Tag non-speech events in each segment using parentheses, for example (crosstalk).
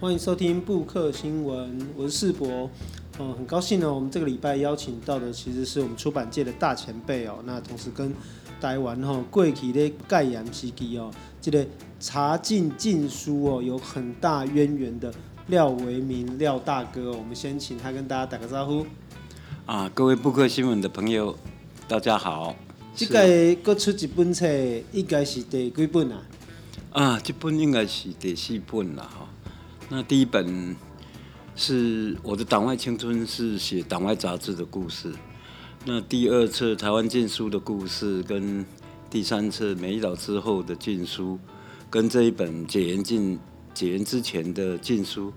欢迎收听布克新闻，我是世博。哦，很高兴呢，我们这个礼拜邀请到的其实是我们出版界的大前辈哦。那同时跟台湾哈过去的戒严时期哦，这个查禁禁书哦有很大渊源的廖维明廖大哥，我们先请他跟大家打个招呼。啊，各位布克新闻的朋友，大家好。这个各出一本册，应该是第几本啊？啊，这本应该是第四本了哈。那第一本是我的党外青春，是写党外杂志的故事。那第二册台湾禁书的故事，跟第三册美岛之后的禁书，跟这一本解严禁解严之前的禁书，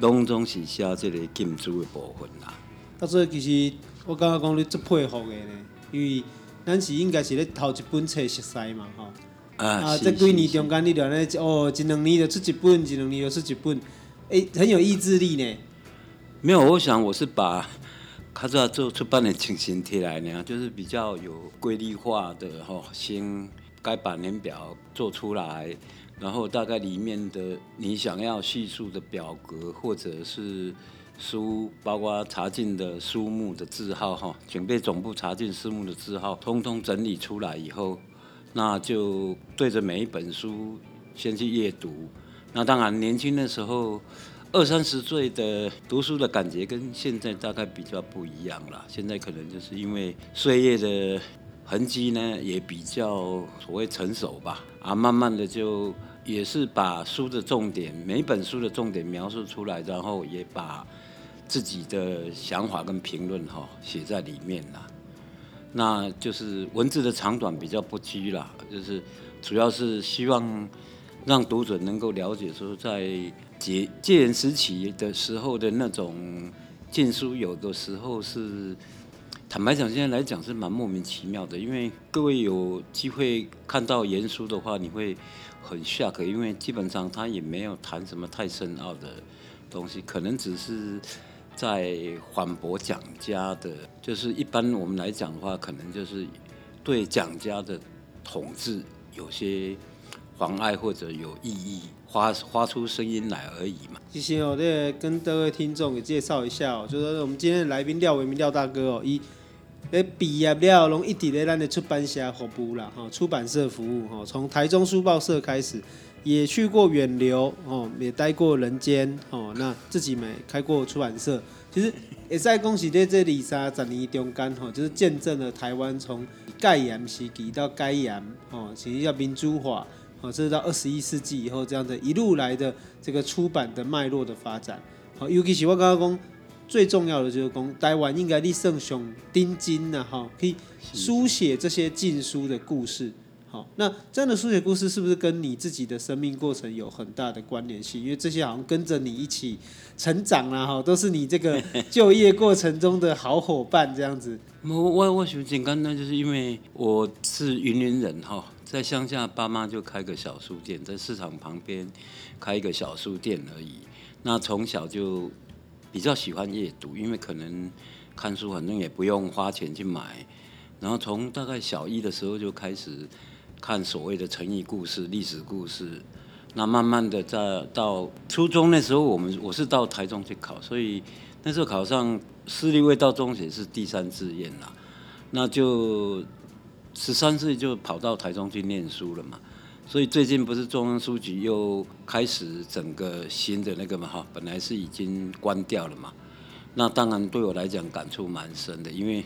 拢总是写这个禁书的部分啦。到时候其实我刚刚讲你最佩服的呢，因为咱是应该是咧头一本册熟悉嘛，哈。啊，啊这几年中间你两年哦，一两年就出一本，一两年就出一本，哎、欸，很有意志力呢。没有，我想我是把卡扎做出版的情形贴来呢，就是比较有规律化的哈，先该版年表做出来，然后大概里面的你想要叙述的表格或者是书，包括查禁的书目的字号哈，准备总部查禁书目的字号，通通整理出来以后。那就对着每一本书先去阅读。那当然，年轻的时候二三十岁的读书的感觉跟现在大概比较不一样了。现在可能就是因为岁月的痕迹呢，也比较所谓成熟吧。啊，慢慢的就也是把书的重点，每一本书的重点描述出来，然后也把自己的想法跟评论哈写在里面了。那就是文字的长短比较不拘啦，就是主要是希望让读者能够了解说，在戒戒严时期的时候的那种禁书，有的时候是坦白讲，现在来讲是蛮莫名其妙的。因为各位有机会看到严书的话，你会很 shock，因为基本上他也没有谈什么太深奥的东西，可能只是。在反驳蒋家的，就是一般我们来讲的话，可能就是对蒋家的统治有些妨碍或者有异议，发发出声音来而已嘛。谢谢哦，这跟各位听众也介绍一下哦，就是我们今天的来宾廖维铭廖大哥哦，一，诶毕业了，拢一直在咱的出版社服务啦，哈，出版社服务哈，从台中书报社开始。也去过远流哦，也待过人间哦，那自己没开过出版社，其实也在恭喜在这里三十年中间哈，就是见证了台湾从盖严时期到戒严哦，其实要民主化哦，这是到二十一世纪以后这样的一路来的这个出版的脉络的发展。好，尤其是我刚刚讲最重要的就是讲台湾应该立圣雄丁金呐哈，可以书写这些禁书的故事。好，那这样的书写故事是不是跟你自己的生命过程有很大的关联性？因为这些好像跟着你一起成长啊，哈，都是你这个 (laughs) 就业过程中的好伙伴这样子。我我我想简单呢，就是因为我是云林人哈，在乡下爸妈就开个小书店，在市场旁边开一个小书店而已。那从小就比较喜欢阅读，因为可能看书反正也不用花钱去买，然后从大概小一的时候就开始。看所谓的成语故事、历史故事，那慢慢的在到初中那时候，我们我是到台中去考，所以那时候考上私立卫道中学是第三志愿啦，那就十三岁就跑到台中去念书了嘛。所以最近不是中央书局又开始整个新的那个嘛哈，本来是已经关掉了嘛，那当然对我来讲感触蛮深的，因为。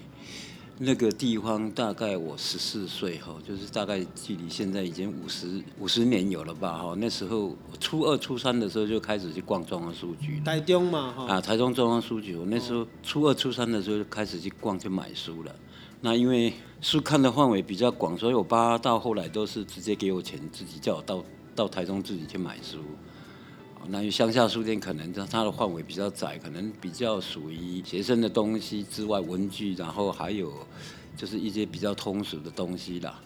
那个地方大概我十四岁哈，就是大概距离现在已经五十五十年有了吧哈。那时候初二、初三的时候就开始去逛中央书局。台中嘛哈。啊，台中中央书局，我那时候初二、初三的时候就开始去逛去买书了。那因为书看的范围比较广，所以我爸到后来都是直接给我钱，自己叫我到到台中自己去买书。那乡下书店可能它它的范围比较窄，可能比较属于学生的东西之外，文具，然后还有就是一些比较通俗的东西啦。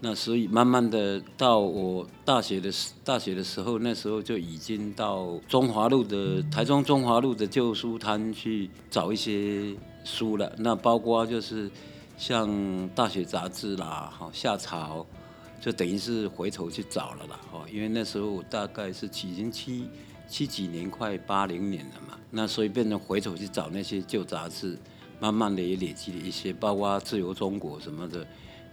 那所以慢慢的到我大学的大学的时候，那时候就已经到中华路的台中中华路的旧书摊去找一些书了。那包括就是像大学杂志啦，好夏潮。就等于是回头去找了啦，哦，因为那时候我大概是已经七七几年快八零年了嘛，那所以变成回头去找那些旧杂志，慢慢的也累积了一些，包括自由中国什么的，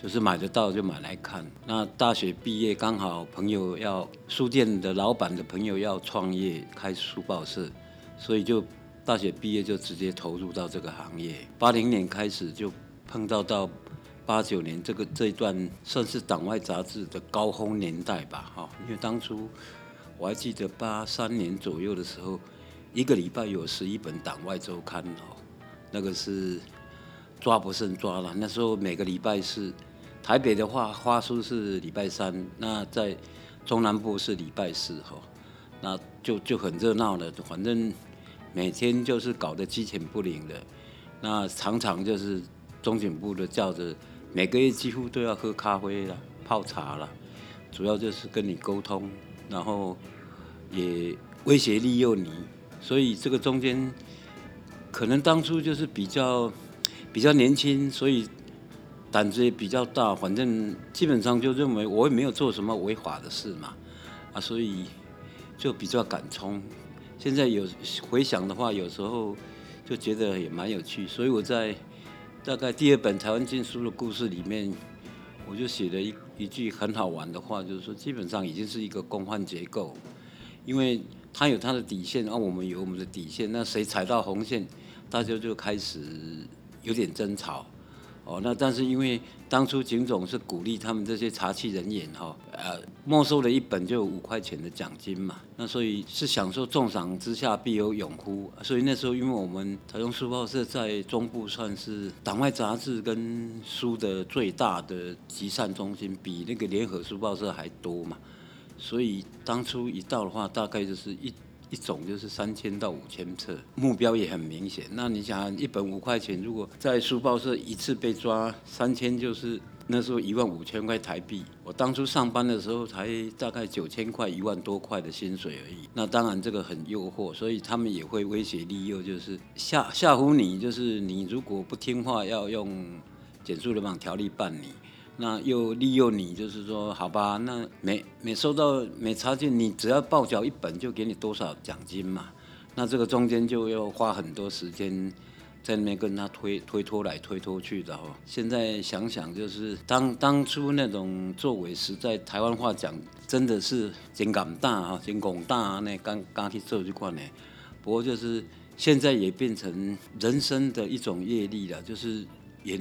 就是买得到就买来看。那大学毕业刚好朋友要书店的老板的朋友要创业开书报社，所以就大学毕业就直接投入到这个行业。八零年开始就碰到到。八九年这个这一段算是党外杂志的高峰年代吧，哈，因为当初我还记得八三年左右的时候，一个礼拜有十一本党外周刊哦，那个是抓不胜抓了。那时候每个礼拜是台北的话，花书是礼拜三，那在中南部是礼拜四哈，那就就很热闹了，反正每天就是搞得鸡犬不宁的，那常常就是中警部的叫着。每个月几乎都要喝咖啡了、泡茶了，主要就是跟你沟通，然后也威胁利诱你，所以这个中间可能当初就是比较比较年轻，所以胆子也比较大，反正基本上就认为我也没有做什么违法的事嘛，啊，所以就比较敢冲。现在有回想的话，有时候就觉得也蛮有趣，所以我在。大概第二本《台湾禁书的故事》里面，我就写了一一句很好玩的话，就是说，基本上已经是一个共犯结构，因为它有它的底线，而我们有我们的底线，那谁踩到红线，大家就开始有点争吵。哦，那但是因为当初警总是鼓励他们这些查缉人员哈，呃，没收了一本就有五块钱的奖金嘛，那所以是想说重赏之下必有勇夫，所以那时候因为我们台中书报社在中部算是党外杂志跟书的最大的集散中心，比那个联合书报社还多嘛，所以当初一到的话，大概就是一。一种就是三千到五千册，目标也很明显。那你想，一本五块钱，如果在书报社一次被抓三千，就是那时候一万五千块台币。我当初上班的时候才大概九千块，一万多块的薪水而已。那当然这个很诱惑，所以他们也会威胁利诱，就是吓吓唬你，就是你如果不听话，要用检肃流氓条例办你。那又利诱你，就是说，好吧，那每每收到每查进，你只要报缴一本，就给你多少奖金嘛。那这个中间就要花很多时间在那边跟他推推脱来推脱去的哦。现在想想，就是当当初那种作为，实在台湾话讲，真的是真敢大哈，真广大那刚刚去做这块呢。不过就是现在也变成人生的一种阅历了，就是也。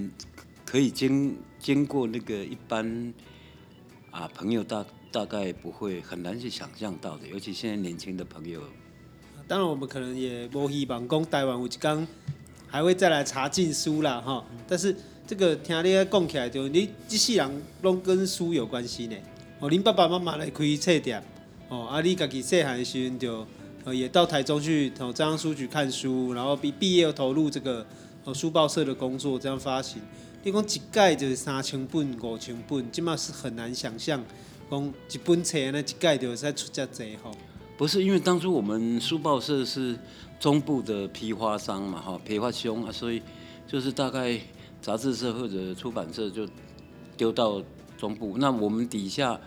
可以经经过那个一般啊朋友大大概不会很难去想象到的，尤其现在年轻的朋友。当然，我们可能也无希望讲台湾有一天还会再来查禁书啦哈。但是这个听你讲起来，就你这世人拢跟书有关系呢。哦，您爸爸妈妈来开册店，哦，啊，你家己细汉时阵就也到台中去哦中央书局看书，然后毕毕业又投入这个哦书报社的工作，这样发行。你讲一盖就是三千本、五千本，即马是很难想象，讲一本册呢，一盖就使出遮济吼。不是因为当初我们书报社是中部的批发商嘛，哈，批发凶啊，所以就是大概杂志社或者出版社就丢到中部。那我们底下，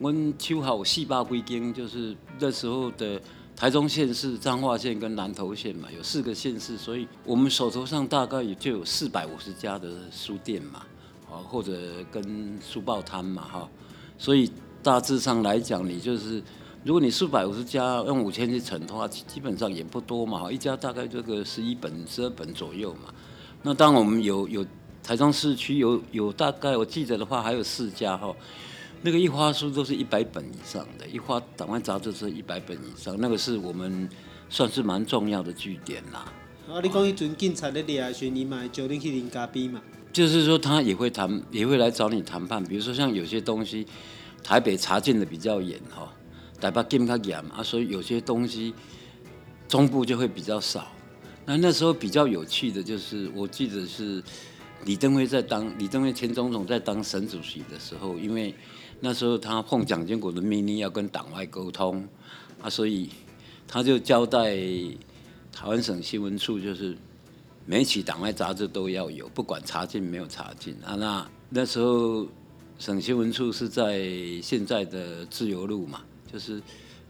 我们秋好四百几间，就是那时候的。台中县是彰化县跟南投县嘛，有四个县市，所以我们手头上大概也就有四百五十家的书店嘛，啊，或者跟书报摊嘛，哈，所以大致上来讲，你就是如果你四百五十家用五千去乘的话，基本上也不多嘛，一家大概这个十一本、十二本左右嘛。那当我们有有台中市区有有大概我记得的话，还有四家哈。那个一花书都是一百本以上的，一花党外杂志是一百本以上，那个是我们算是蛮重要的据点啦。啊，你讲一阵警察的来时，你买叫你去领咖啡嘛？就是说他也会谈，也会来找你谈判。比如说像有些东西，台北查禁的比较严哈，台北禁较严啊，所以有些东西中部就会比较少。那那时候比较有趣的就是，我记得是李登辉在当李登辉前总统在当省主席的时候，因为那时候他奉蒋经国的命令要跟党外沟通啊，所以他就交代台湾省新闻处，就是每期党外杂志都要有，不管查禁没有查禁啊。那那时候省新闻处是在现在的自由路嘛，就是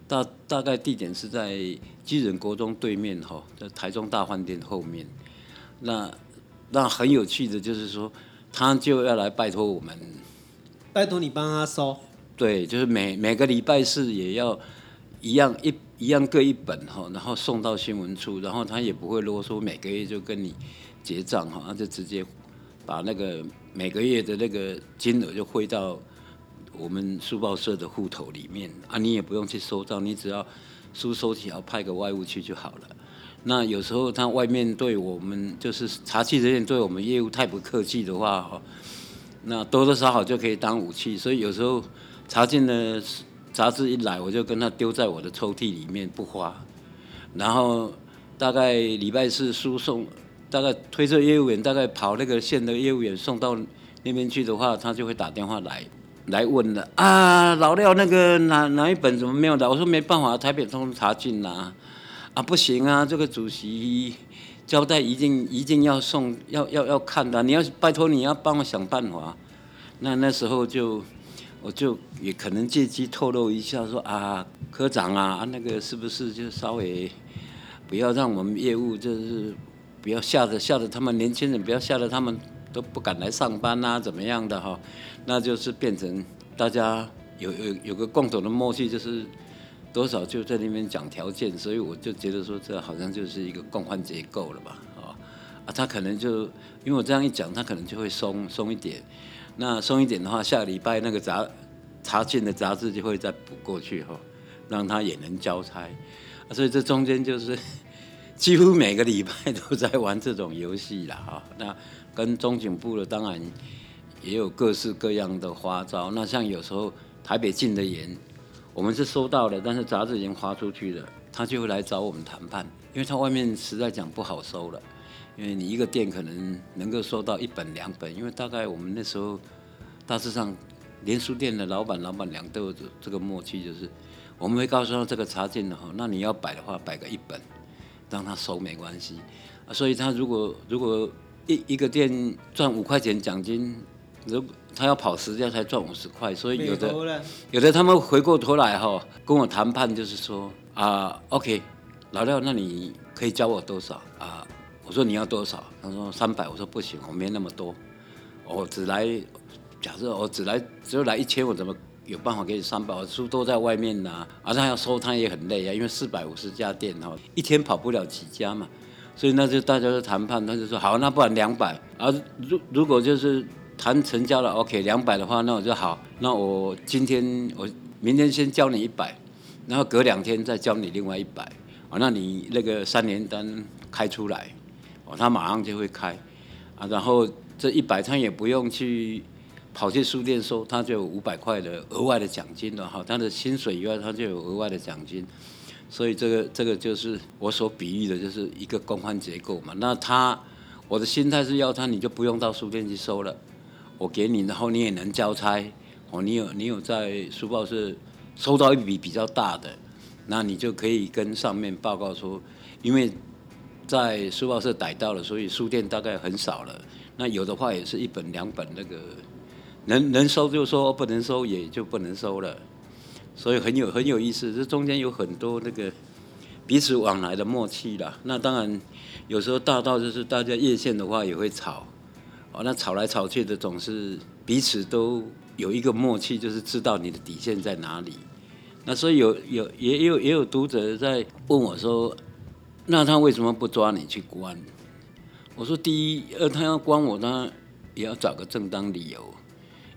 大大概地点是在基仁国中对面哈，在台中大饭店后面。那那很有趣的就是说，他就要来拜托我们，拜托你帮他收。对，就是每每个礼拜四也要一样一一样各一本哈，然后送到新闻处，然后他也不会啰嗦，每个月就跟你结账哈，他就直接把那个每个月的那个金额就汇到我们书报社的户头里面啊，你也不用去收账，你只要书收起来派个外务去就好了。那有时候他外面对我们就是查缉人员对我们业务太不客气的话哈，那多多少少就可以当武器，所以有时候。查进的杂志一来，我就跟他丢在我的抽屉里面不花。然后大概礼拜四输送，大概推车业务员大概跑那个线的业务员送到那边去的话，他就会打电话来来问了啊，老廖那个哪哪一本怎么没有的？我说没办法，台北通查进啦。啊不行啊，这个主席交代一定一定要送，要要要看的。你要拜托你要帮我想办法。那那时候就。我就也可能借机透露一下说，啊，科长啊，那个是不是就稍微不要让我们业务就是不要吓得吓得他们年轻人，不要吓得他们都不敢来上班啊，怎么样的哈？那就是变成大家有有有个共同的默契，就是多少就在那边讲条件，所以我就觉得说这好像就是一个共犯结构了吧？啊，他可能就因为我这样一讲，他可能就会松松一点。那松一点的话，下礼拜那个杂查进的杂志就会再补过去哈，让他也能交差。所以这中间就是 (laughs) 几乎每个礼拜都在玩这种游戏了哈。那跟中警部的当然也有各式各样的花招。那像有时候台北禁的严，我们是收到了，但是杂志已经发出去了，他就会来找我们谈判，因为他外面实在讲不好收了。因为你一个店可能能够收到一本两本，因为大概我们那时候大致上连书店的老板老板娘都有这个默契，就是我们会告诉他这个查禁的哈，那你要摆的话摆个一本，让他收没关系。所以他如果如果一一个店赚五块钱奖金，如他要跑十家才赚五十块，所以有的有的他们回过头来哈跟我谈判，就是说啊，OK，老廖，那你可以教我多少啊？我说你要多少？他说三百。我说不行，我没那么多，我只来，假设我只来，只有来一千，我怎么有办法给你三百？我书都在外面呢，啊，而他要收，摊也很累啊，因为四百五十家店哈，一天跑不了几家嘛，所以那就大家都谈判，他就说好，那不然两百。啊如如果就是谈成交了，OK，两百的话，那我就好，那我今天我明天先交你一百，然后隔两天再交你另外一百，啊，那你那个三联单开出来。哦，他马上就会开，啊，然后这一百他也不用去跑去书店收，他就有五百块的额外的奖金了哈，他的薪水以外他就有额外的奖金，所以这个这个就是我所比喻的，就是一个共犯结构嘛。那他我的心态是要他，你就不用到书店去收了，我给你，然后你也能交差，哦，你有你有在书报社收到一笔比较大的，那你就可以跟上面报告说，因为。在书报社逮到了，所以书店大概很少了。那有的话也是一本两本，那个能能收就收，不能收也就不能收了。所以很有很有意思，这中间有很多那个彼此往来的默契啦。那当然有时候大到就是大家夜线的话也会吵，哦，那吵来吵去的总是彼此都有一个默契，就是知道你的底线在哪里。那所以有有也有也有读者在问我说。那他为什么不抓你去关？我说第一，呃，他要关我，他也要找个正当理由，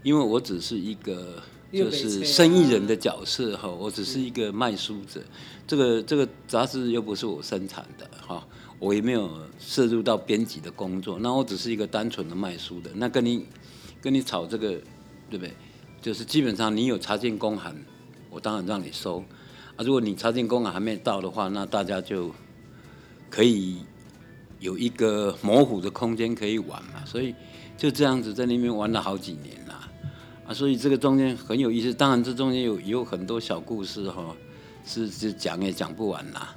因为我只是一个就是生意人的角色哈，我只是一个卖书者，这个这个杂志又不是我生产的哈，我也没有涉入到编辑的工作，那我只是一个单纯的卖书的，那跟你跟你吵这个对不对？就是基本上你有查禁公函，我当然让你收啊，如果你查禁公函还没到的话，那大家就。可以有一个模糊的空间可以玩嘛，所以就这样子在那边玩了好几年了啊，所以这个中间很有意思。当然这中间有有很多小故事哈，是是讲也讲不完啦，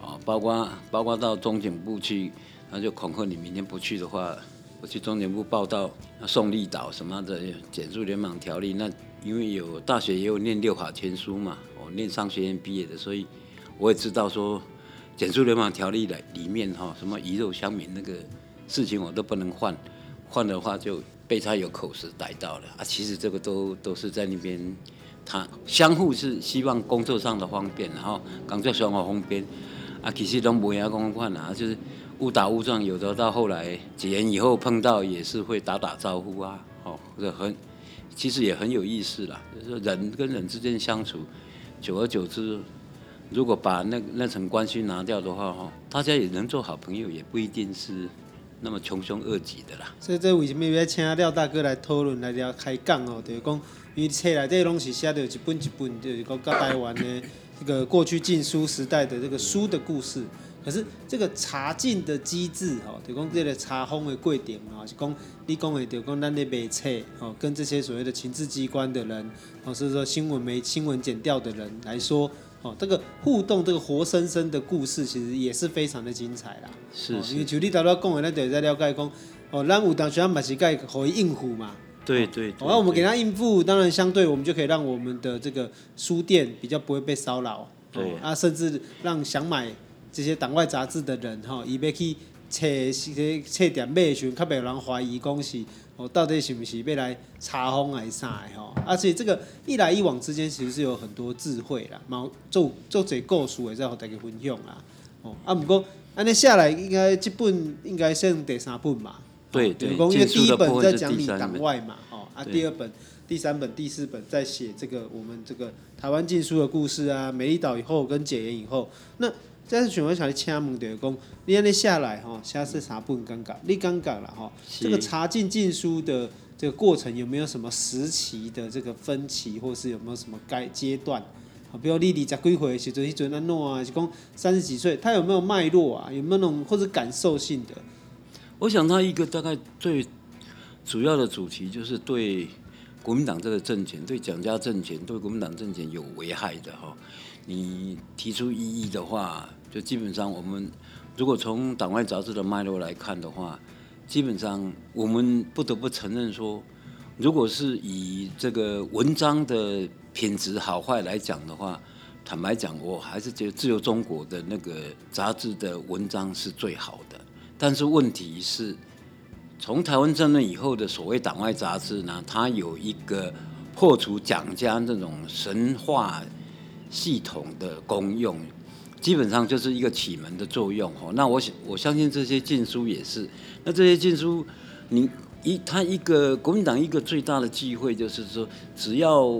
啊，包括包括到中警部去，他就恐吓你明天不去的话，我去中警部报到，送立岛什么的减速联绑条例，那因为有大学也有念六法全书嘛，我念商学院毕业的，所以我也知道说减税流氓条例的里面哈，什么鱼肉乡民那个事情我都不能换，换的话就被他有口实逮到了啊。其实这个都都是在那边，他相互是希望工作上的方便，然后工作生活方便啊，其实都没啥公换啊，就是误打误撞，有的到后来几年以后碰到也是会打打招呼啊，哦，这很。其实也很有意思啦，就是说人跟人之间相处，久而久之，如果把那那层关系拿掉的话，哈，大家也能做好朋友，也不一定是那么穷凶恶极的啦。所以这为什么要请廖大哥来讨论来聊开讲哦？就是讲，因为册内底拢是写的一本一本，就是讲跟台湾的这个过去禁书时代的这个书的故事。可是这个查禁的机制，吼，就讲这个查封的过程，吼，是讲你讲的，就讲咱的媒体，吼，跟这些所谓的情治机关的人，或是说新闻媒新闻剪掉的人来说，哦，这个互动，这个活生生的故事，其实也是非常的精彩啦。是，是，因为就你头头讲的，咱就在了解讲，哦，咱有当时咱嘛是该可以应付嘛。对对，对。那我们给他应付，当然相对我们就可以让我们的这个书店比较不会被骚扰。对。啊，甚至让想买。这些党外杂志的人哈，伊要去册些册店买的时候，较袂有人怀疑讲是哦，到底是不是要来查封还是啥的吼？而且这个一来一往之间，其实是有很多智慧啦，毛做做这故事也在和大家分享啦。哦，啊，不过安尼下来，应该这本应该剩第三本嘛？对对。因为第一本在讲你党外嘛，哦，啊，第二本、第三本、第四本在写这个我们这个台湾禁书的故事啊，美丽岛以后跟解严以后那。这是想要想你请问，就是讲你安尼下来哈，下次啥不尴尬？你尴尬了哈？这个查禁禁书的这个过程有没有什么时期的这个分歧，或是有没有什么该阶段？啊，比如你二十几岁时阵，迄阵安怎啊？是讲三十几岁，他有没有脉络啊？有没有那种或者感受性的？我想他一个大概最主要的主题就是对国民党这个政权，对蒋家政权，对国民党政权有危害的哈。你提出异议的话。就基本上，我们如果从党外杂志的脉络来看的话，基本上我们不得不承认说，如果是以这个文章的品质好坏来讲的话，坦白讲，我还是觉得自由中国的那个杂志的文章是最好的。但是问题是，从台湾政论以后的所谓党外杂志呢，它有一个破除蒋家这种神话系统的功用。基本上就是一个启蒙的作用哦。那我想我相信这些禁书也是。那这些禁书，你一他一个国民党一个最大的机会就是说，只要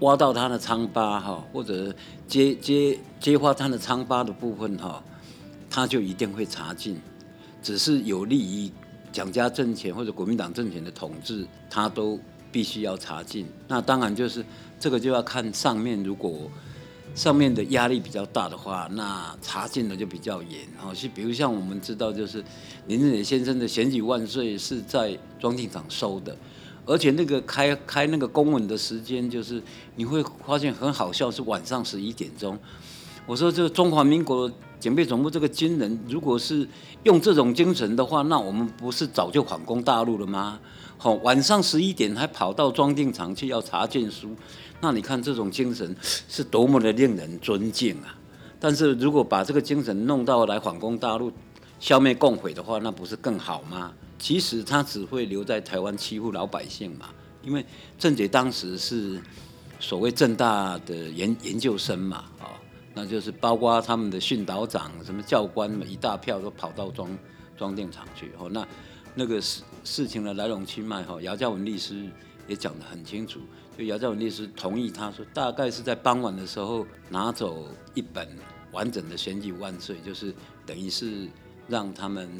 挖到他的疮疤哈，或者揭揭揭发他的疮疤的部分哈，他就一定会查禁。只是有利于蒋家政权或者国民党政权的统治，他都必须要查禁。那当然就是这个就要看上面如果。上面的压力比较大的话，那查禁的就比较严。哦，是比如像我们知道，就是林正英先生的《选举万岁》是在庄定场收的，而且那个开开那个公文的时间，就是你会发现很好笑，是晚上十一点钟。我说这个中华民国警备总部这个军人，如果是用这种精神的话，那我们不是早就反攻大陆了吗？好，晚上十一点还跑到装订厂去要查禁书。那你看这种精神是多么的令人尊敬啊！但是如果把这个精神弄到来反攻大陆、消灭共匪的话，那不是更好吗？其实他只会留在台湾欺负老百姓嘛。因为郑杰当时是所谓正大的研研究生嘛，那就是包括他们的训导长、什么教官嘛，一大票都跑到庄庄定场去。哦，那那个事事情的来龙去脉，哈，姚嘉文律师也讲得很清楚。就姚嘉文律师同意，他说大概是在傍晚的时候拿走一本完整的《选举万岁》，就是等于是让他们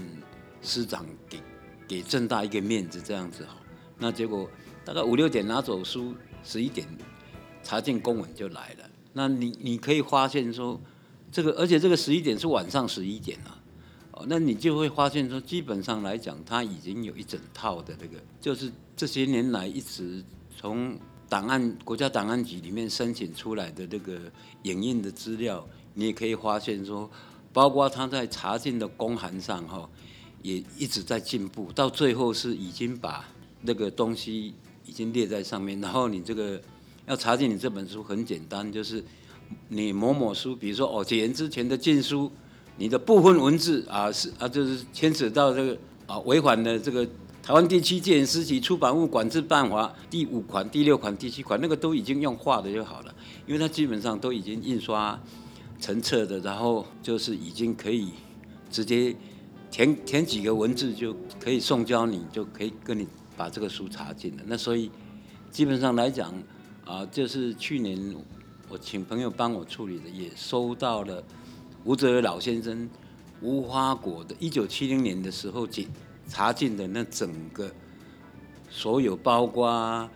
师长给给郑大一个面子这样子哈。那结果大概五六点拿走书，十一点查禁公文就来了。那你你可以发现说，这个而且这个十一点是晚上十一点啊，哦，那你就会发现说，基本上来讲，他已经有一整套的那个，就是这些年来一直从。档案国家档案局里面申请出来的这个影印的资料，你也可以发现说，包括他在查禁的公函上哈，也一直在进步，到最后是已经把那个东西已经列在上面，然后你这个要查禁你这本书很简单，就是你某某书，比如说哦，解严之前的禁书，你的部分文字啊是啊，就是牵扯到这个啊违反了这个台湾地区戒严时期出版物管制办法第五款、第六款、第七款，那个都已经用画的就好了，因为它基本上都已经印刷成册的，然后就是已经可以直接。填填几个文字就可以送交你，就可以跟你把这个书查禁了。那所以基本上来讲啊，就是去年我请朋友帮我处理的，也收到了吴泽老先生无花果的，一九七零年的时候进查禁的那整个所有，包括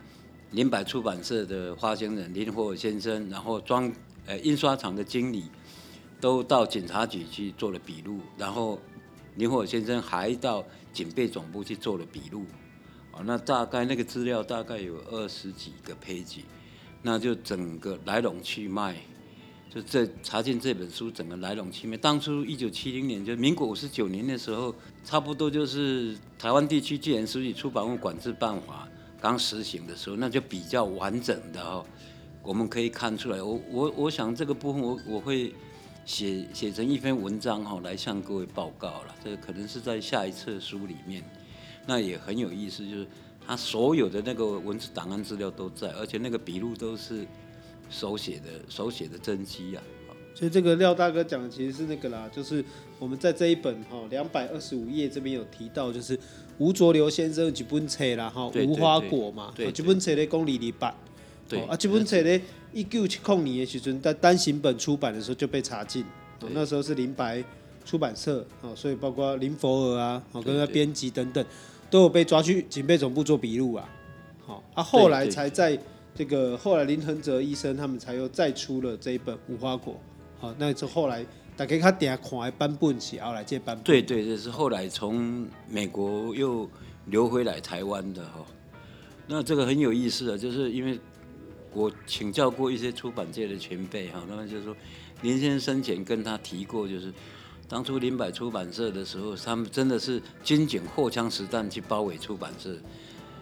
林百出版社的发行人林火先生，然后装呃印刷厂的经理都到警察局去做了笔录，然后。林火先生还到警备总部去做了笔录，啊，那大概那个资料大概有二十几个 page，那就整个来龙去脉，就这查禁这本书整个来龙去脉。当初一九七零年，就民国五十九年的时候，差不多就是台湾地区戒严时期出版物管制办法刚实行的时候，那就比较完整的哦，我们可以看出来。我我我想这个部分我我会。写写成一篇文章哈，来向各位报告了。这可能是在下一册书里面，那也很有意思，就是他所有的那个文字档案资料都在，而且那个笔录都是手写的，手写的真迹啊。所以这个廖大哥讲的其实是那个啦，就是我们在这一本哈两百二十五页这边有提到，就是吴浊流先生几本册啦哈，无花果嘛，几本册的公里里版。对啊，这本册呢，一九七零年的时阵，在单行本出版的时候就被查禁。哦，那时候是林白出版社，哦，所以包括林佛尔啊，哦，跟他编辑等等，都有被抓去警备总部做笔录啊。好，啊，后来才在这个后来林恒哲医生他们才又再出了这一本《无花果》。好，那是后来大家他点看的版本是后来这版本。对对，这是后来从美国又流回来台湾的哈。那这个很有意思啊，就是因为。我请教过一些出版界的前辈哈，他们就说林先生生前跟他提过，就是当初林百出版社的时候，他们真的是军警荷枪实弹去包围出版社。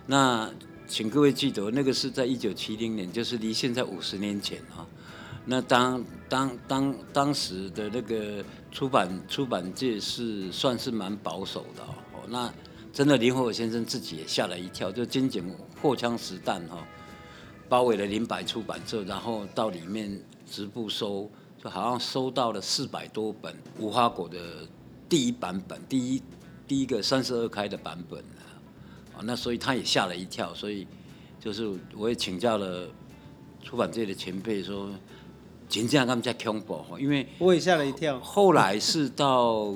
那请各位记得，那个是在一九七零年，就是离现在五十年前啊。那当当当当时的那个出版出版界是算是蛮保守的哦。那真的林火先生自己也吓了一跳，就军警荷枪实弹哈。包围了林百出版社，然后到里面直部收，就好像收到了四百多本《无花果》的第一版本，第一第一个三十二开的版本啊，那所以他也吓了一跳，所以就是我也请教了出版界的前辈说，真正他们在恐怖，因为我也吓了一跳。后来是到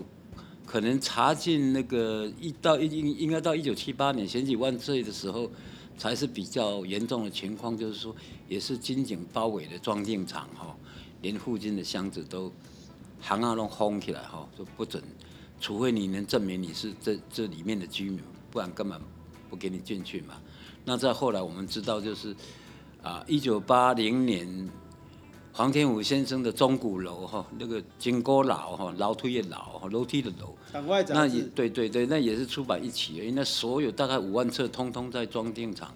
可能查进那个一到一应应该到一九七八年险几万岁的时候。才是比较严重的情况，就是说，也是军警包围的装订厂哈，连附近的箱子都行啊都封起来哈，就不准，除非你能证明你是这这里面的居民，不然根本不给你进去嘛。那再后来我们知道，就是啊，一九八零年。黄天武先生的钟鼓楼哈，那个金阁楼哈，楼梯的楼，楼梯的楼，那也对对对，那也是出版一起，因为那所有大概五万册，通通在装订厂，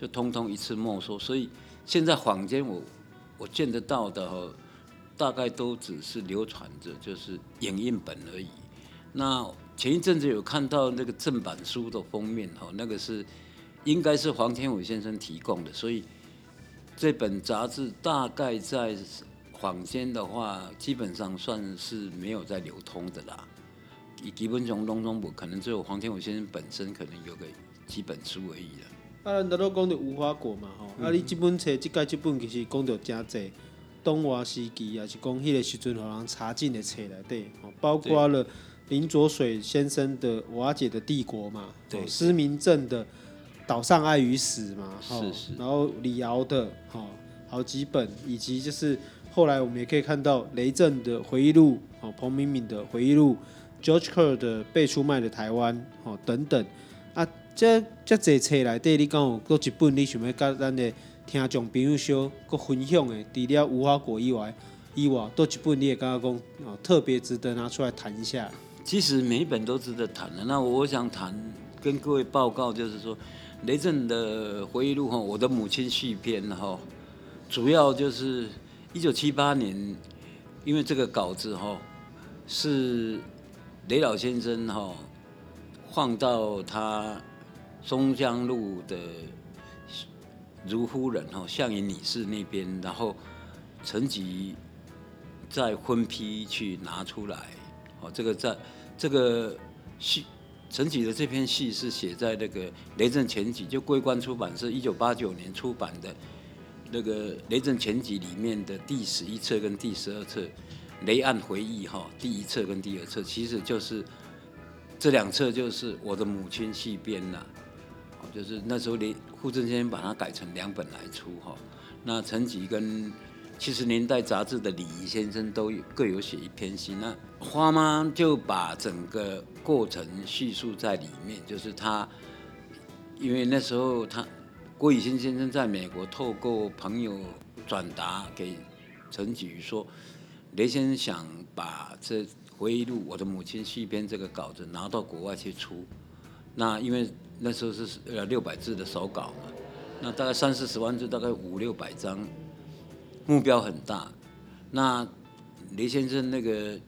就通通一次没收。所以现在坊间我我见得到的，大概都只是流传着，就是影印本而已。那前一阵子有看到那个正版书的封面哈，那个是应该是黄天武先生提供的，所以。这本杂志大概在坊间的话，基本上算是没有在流通的啦。以基本上当中，我可能只有黄天武先生本身可能有个几本书而已了。啊，咱都讲到无花果嘛，吼、啊，你这本册这届这本其实讲到真济，东华时期也是讲迄个时阵互人查禁的册来对，包括了林浊水先生的《瓦解的帝国》嘛，对，施明正的。岛上爱与死嘛，是是，然后李敖的，哈，好几本，以及就是后来我们也可以看到雷震的回忆录，哦，彭敏敏的回忆录，George Kerr 的被出卖的台湾，哦，等等，啊，这这这册来对你讲有各一本，你想要跟咱的听众朋友说，个分享的，除了无花果以外，以外，都一本你也刚刚讲，哦，特别值得拿出来谈一下。其实每一本都值得谈的，那我想谈，跟各位报告就是说。雷震的回忆录哈，我的母亲续篇哈，主要就是一九七八年，因为这个稿子哈是雷老先生哈放到他松江路的如夫人哈向云女士那边，然后陈吉再分批去拿出来。哦，这个在这个戏陈吉的这篇戏是写在那个雷震全集，就桂冠出版社一九八九年出版的。那个《雷震全集》里面的第十一册跟第十二册，《雷案回忆》哈，第一册跟第二册，其实就是这两册就是我的母亲戏编呐，就是那时候雷傅正先生把它改成两本来出哈。那陈吉跟七十年代杂志的李仪先生都各有写一篇戏，那花妈就把整个过程叙述在里面，就是他因为那时候他。郭雨新先生在美国透过朋友转达给陈吉说，雷先生想把这回忆录《我的母亲戏编》这个稿子拿到国外去出。那因为那时候是呃六百字的手稿嘛，那大概三四十万字，大概五六百张，目标很大。那雷先生那个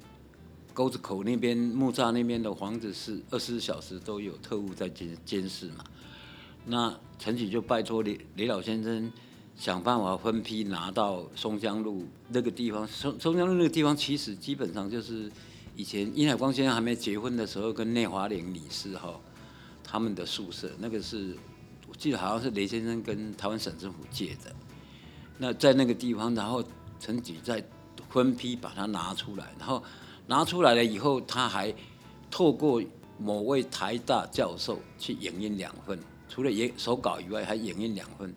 沟子口那边木栅那边的房子是二十四小时都有特务在监监视嘛。那陈吉就拜托雷雷老先生想办法分批拿到松江路那个地方。松松江路那个地方其实基本上就是以前殷海光先生还没结婚的时候，跟内华玲女士哈他们的宿舍。那个是我记得好像是雷先生跟台湾省政府借的。那在那个地方，然后陈吉再分批把它拿出来，然后拿出来了以后，他还透过某位台大教授去影印两份。除了也手稿以外，还影印两份。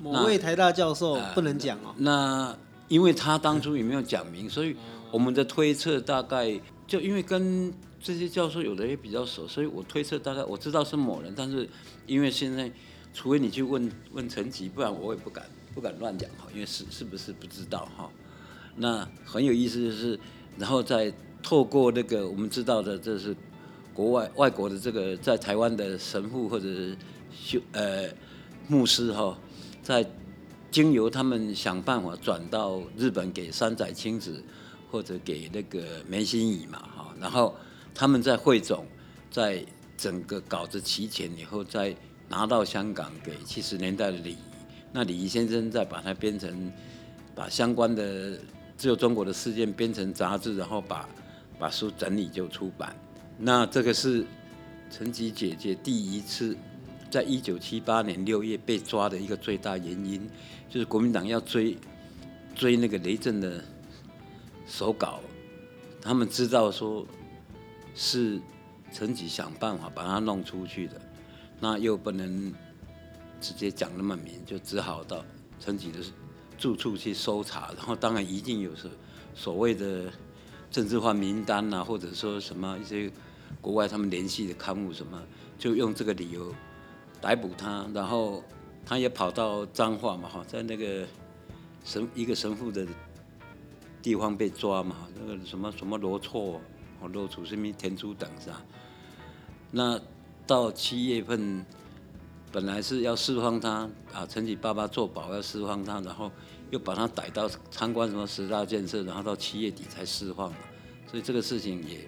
某位台大教授不能讲哦、呃。那因为他当初也没有讲明，所以我们的推测大概就因为跟这些教授有的也比较熟，所以我推测大概我知道是某人，但是因为现在除非你去问问陈吉，不然我也不敢不敢乱讲哈，因为是是不是不知道哈。那很有意思就是，然后再透过那个我们知道的，这是国外外国的这个在台湾的神父或者是。修呃牧师哈、在经由他们想办法转到日本给山仔亲子或者给那个梅心怡嘛哈，然后他们在汇总，在整个稿子齐全以后，再拿到香港给七十年代的李，那李仪先生再把它编成，把相关的自由中国的事件编成杂志，然后把把书整理就出版。那这个是陈吉姐姐第一次。在一九七八年六月被抓的一个最大原因，就是国民党要追追那个雷震的手稿，他们知道说是陈吉想办法把他弄出去的，那又不能直接讲那么明，就只好到陈吉的住处去搜查，然后当然一定有所所谓的政治化名单啊，或者说什么一些国外他们联系的刊物什么，就用这个理由。逮捕他，然后他也跑到彰化嘛，哈，在那个神一个神父的地方被抓嘛，那个什么什么罗错，哦，露出什么田初等是吧？那到七月份，本来是要释放他啊，陈启爸爸做保要释放他，然后又把他逮到参观什么十大建设，然后到七月底才释放嘛，所以这个事情也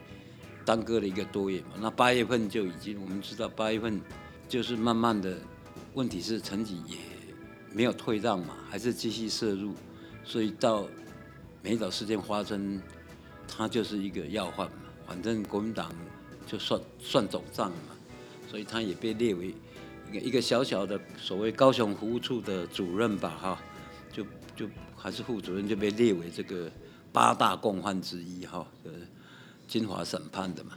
耽搁了一个多月嘛。那八月份就已经我们知道八月份。就是慢慢的，问题是陈启也没有退让嘛，还是继续摄入，所以到美岛事件发生，他就是一个要犯嘛，反正国民党就算算总账嘛，所以他也被列为一个一个小小的所谓高雄服务处的主任吧，哈，就就还是副主任就被列为这个八大共犯之一哈，呃，金华审判的嘛，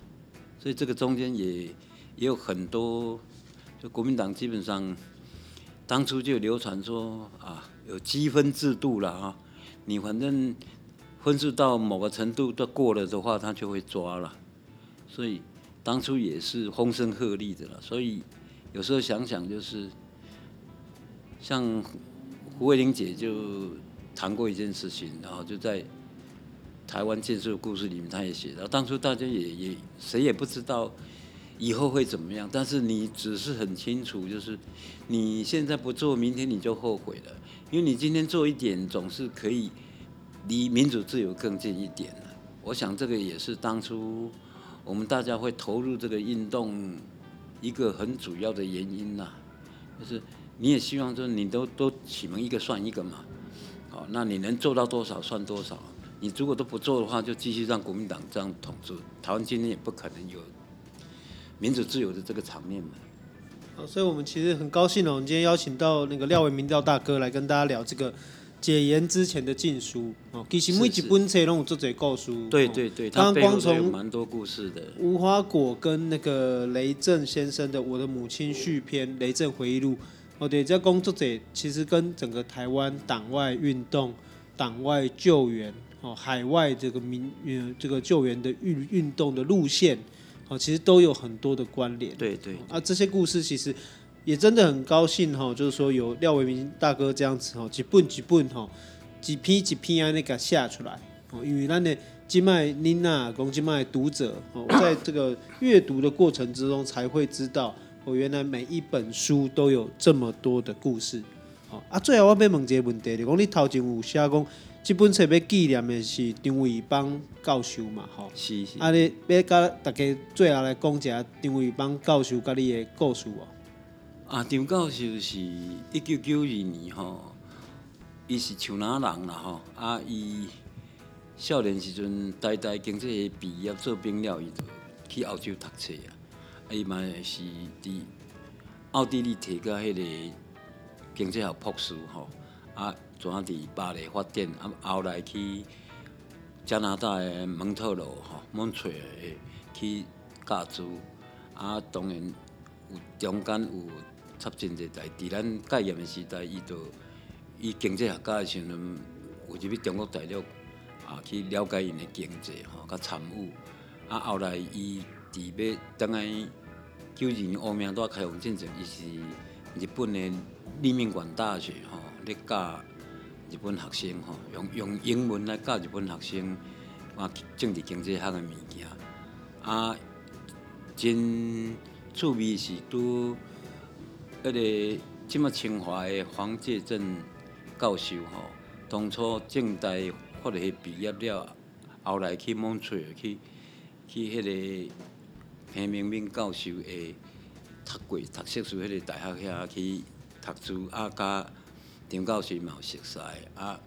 所以这个中间也也有很多。就国民党基本上当初就流传说啊，有积分制度了啊，你反正分数到某个程度都过了的话，他就会抓了。所以当初也是风声鹤唳的了。所以有时候想想，就是像胡慧玲姐就谈过一件事情，然后就在台湾建设故事里面，她也写到，当初大家也也谁也不知道。以后会怎么样，但是你只是很清楚，就是你现在不做，明天你就后悔了，因为你今天做一点，总是可以离民主自由更近一点。我想这个也是当初我们大家会投入这个运动一个很主要的原因呐，就是你也希望说你都都启蒙一个算一个嘛，好，那你能做到多少算多少，你如果都不做的话，就继续让国民党这样统治，台湾今天也不可能有民主自由的这个场面嘛。好，所以我们其实很高兴哦，我们今天邀请到那个廖为民调大哥来跟大家聊这个。解严之前的禁书哦，其实每一本册拢有做者故事。对对对，他光从蛮多故事的。无花果跟那个雷震先生的《我的母亲》续篇《雷震回忆录》哦，对，这工作者其实跟整个台湾党外运动、党外救援哦、海外这个民呃这个救援的运运动的路线哦，其实都有很多的关联。对对，啊，这些故事其实。也真的很高兴哈，就是说有廖伟明大哥这样子哈，几本几本哈，几篇几篇啊那个写出来哦，因为咱的金麦妮娜公金麦读者哦，(coughs) 在这个阅读的过程之中才会知道哦，原来每一本书都有这么多的故事哦。啊，最后我要问一个问题，你讲你头前有写讲，这本册要纪念的是张伟邦教授嘛？吼，是是。啊，你要甲大家最后来讲一下张伟邦教授甲你的故事哦。啊，张教授是一九九二年吼，伊是树林人啦吼。啊，伊少年时阵，台大经济毕业做兵了，伊就去澳洲读册啊。伊嘛是伫奥地利摕个迄个经济学博士吼。啊，转伫巴黎发展，啊后来去加拿大的蒙特罗吼，蒙特诶去教书。啊，当然有中间有。插真济代，伫咱戒严的时代，伊就伊经济学家的时阵，有入去中国大陆啊，去了解因的经济吼，甲参与。啊，后来伊伫要等来九二年欧名大开放进程，伊是日本的立命馆大学吼，咧教日本学生吼，用用英文来教日本学生啊，政治经济学的物件。啊，真趣味是拄。迄个即么清华的黄介正教授吼，当初正大法律系毕业了，后来去蒙特娄去去迄个彭明敏教授诶读过读硕士迄个大学遐去读书，啊，甲张教授嘛有熟识，啊，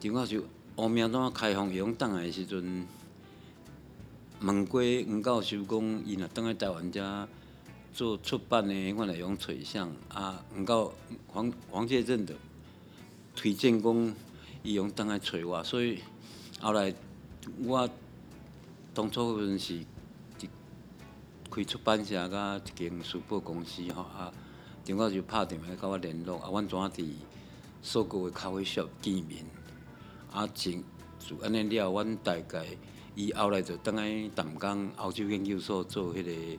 张教授乌名党开放用党的时阵，问过黄教授讲，伊若当来台湾遮。做出版的，我来用取向啊，唔够黄黄介正的推荐讲，伊用当来找我，所以后来我当初阵是开出版社甲一间书报公司吼啊，张教授拍电话甲我联络啊，阮怎伫所过的咖啡숍见面啊，前就安尼了，阮大概伊后来就当来淡江欧洲研究所做迄个。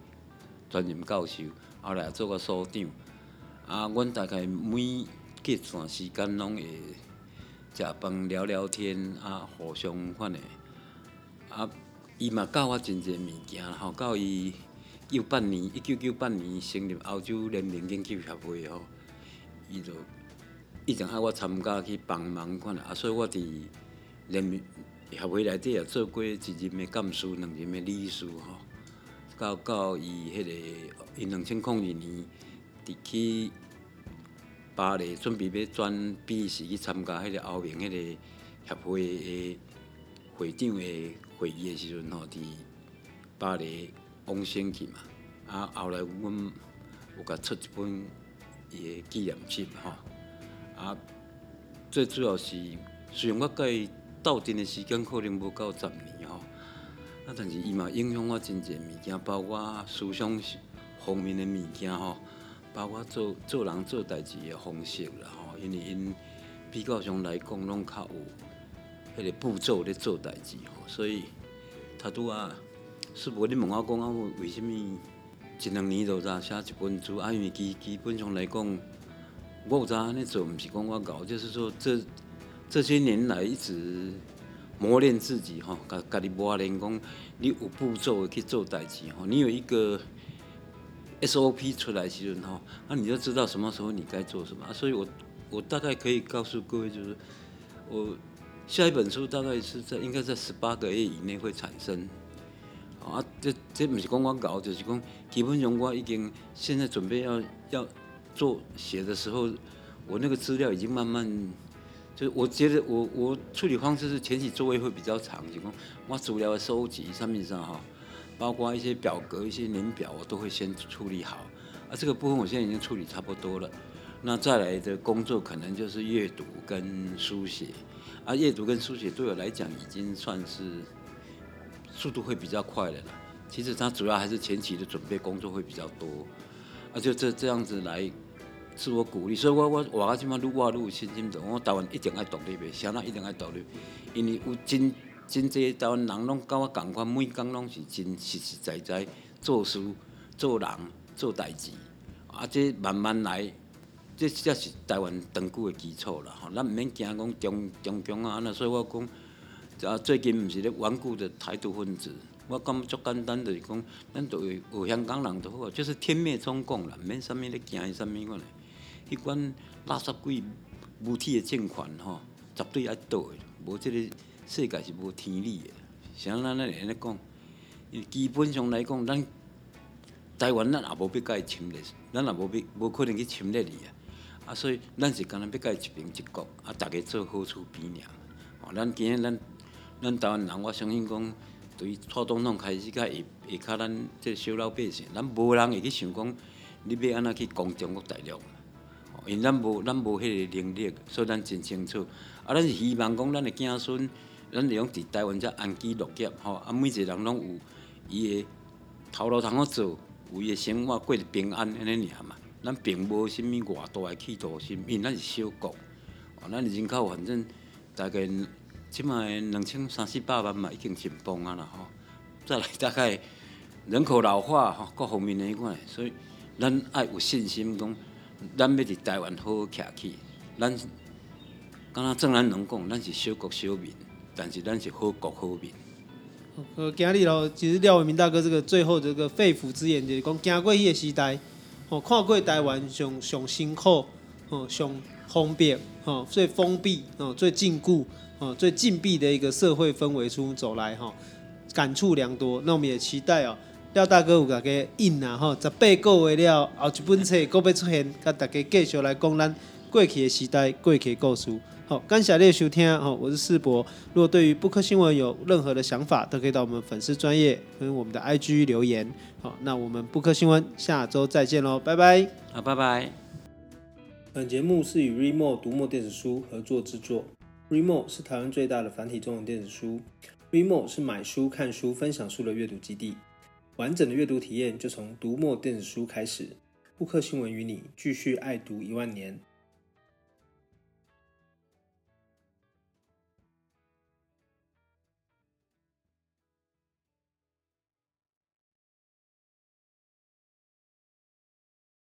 专任教授，后来做个所长。啊，阮大概每隔一段时间拢会食饭聊聊天，啊，互相款的。啊，伊嘛教我真侪物件，吼，到伊九八年，一九九八年成立欧洲人民研究协会吼，伊就一直喊我参加去帮忙款的。啊，所以我伫人民协会内底也做过一任的干事，两任的理事吼。到到伊迄个，因两千零二年，伫去巴黎准备要转笔试去参加迄个欧盟迄个协会的会长的会议的时阵吼，伫巴黎往先去嘛。啊，后来阮有甲出一本伊的纪念册吼。啊，最主要是虽然我甲伊斗阵的时间可能无够十年。啊！但是伊嘛影响我真侪物件，包括思想方面的物件吼，包括做做人做代志的方式啦吼。因为因比较上来讲，拢较有迄个步骤咧做代志吼，所以他拄啊，师傅你问我讲啊，我为什物一两年就才写一本书？啊，因为基基本上来讲，我有在安尼做，毋是讲我搞，就是说这这些年来一直。磨练自己哈，家家己磨练讲，你有步骤去做代志哈，你有一个 SOP 出来其实哈，那你就知道什么时候你该做什么。所以我我大概可以告诉各位，就是我下一本书大概是在应该在十八个月以内会产生。啊，这这不是讲我搞，就是讲基本上我已经现在准备要要做写的时候，我那个资料已经慢慢，就是我觉得我我处理方式是前期作业会比较长，就讲我资料收集上面上哈，包括一些表格、一些年表，我都会先处理好。啊，这个部分我现在已经处理差不多了。那再来的工作可能就是阅读跟书写。啊，阅读跟书写对我来讲已经算是。速度会比较快的啦，其实它主要还是前期的准备工作会比较多，啊，就这这样子来自我鼓励，所以我我我今嘛愈活愈有信心的，我台湾一定爱独立的，啥人一定爱独立，因为有真真济台湾人拢跟我共款，每工拢是真实实在在做事、做人、做代志，啊，这慢慢来，这才是台湾长久的基础啦，吼，咱毋免惊讲中中共啊，安那，所以我讲。啊，最近毋是咧顽固的台独分子，我感觉足简单就是讲，咱就有香港人就好，就是天灭中共啦，毋免啥物咧惊伊啥物款嘞。迄款垃圾鬼无体的政权吼，绝对爱倒的，无即个世界是无天理的。像咱安尼安尼讲，伊基本上来讲，咱台湾咱也无必甲伊侵略，咱也无必无可能去侵略伊啊。啊，所以咱是干那要甲伊一边一国，啊，大家做好处边尔。哦，咱今日咱。咱台湾人，我相信讲，对于蔡总统开始，甲会会较咱这小老百姓，咱无人会去想讲，你要安怎去攻中国大陆，因咱无咱无迄个能力，所以咱真清楚。啊，咱是希望讲，咱的子孙，咱会用伫台湾遮安居乐业，吼，啊，每一个人拢有伊的头路通好做，有伊的生活过得平安安尼尔嘛。咱并无啥物外大的企图心，因咱是小国，咱人口反正大概。即卖两千三四百万嘛，已经紧绷啊啦吼！再来大概人口老化吼，各方面的迄款，所以咱爱有信心讲，咱要伫台湾好好徛起。咱敢若正咱能讲，咱是小国小民，但是咱是好国好民。呃，今日咯，其实廖伟民大哥这个最后这个肺腑之言，就是讲，经过迄个时代，吼，看过台湾上上辛苦，吼，上封闭，吼，最封闭，吼，最禁锢。哦，最禁闭的一个社会氛围中走来哈，感触良多。那我们也期待哦，廖大哥有个个印啊吼，十八个月了后一本册搁要出现，跟大家继续来讲咱过去的时代、过去的故事。好，感谢你的收听哦，我是世博。如果对于布克新闻有任何的想法，都可以到我们粉丝专页跟我们的 IG 留言。好，那我们布克新闻下周再见喽，拜拜。好，拜拜。本节目是与 Readmoo 读墨电子书合作制作。Readmoo 是台湾最大的繁体中文电子书。Readmoo 是买书、看书、分享书的阅读基地。完整的阅读体验就从读墨电子书开始。布克新闻与你继续爱读一万年。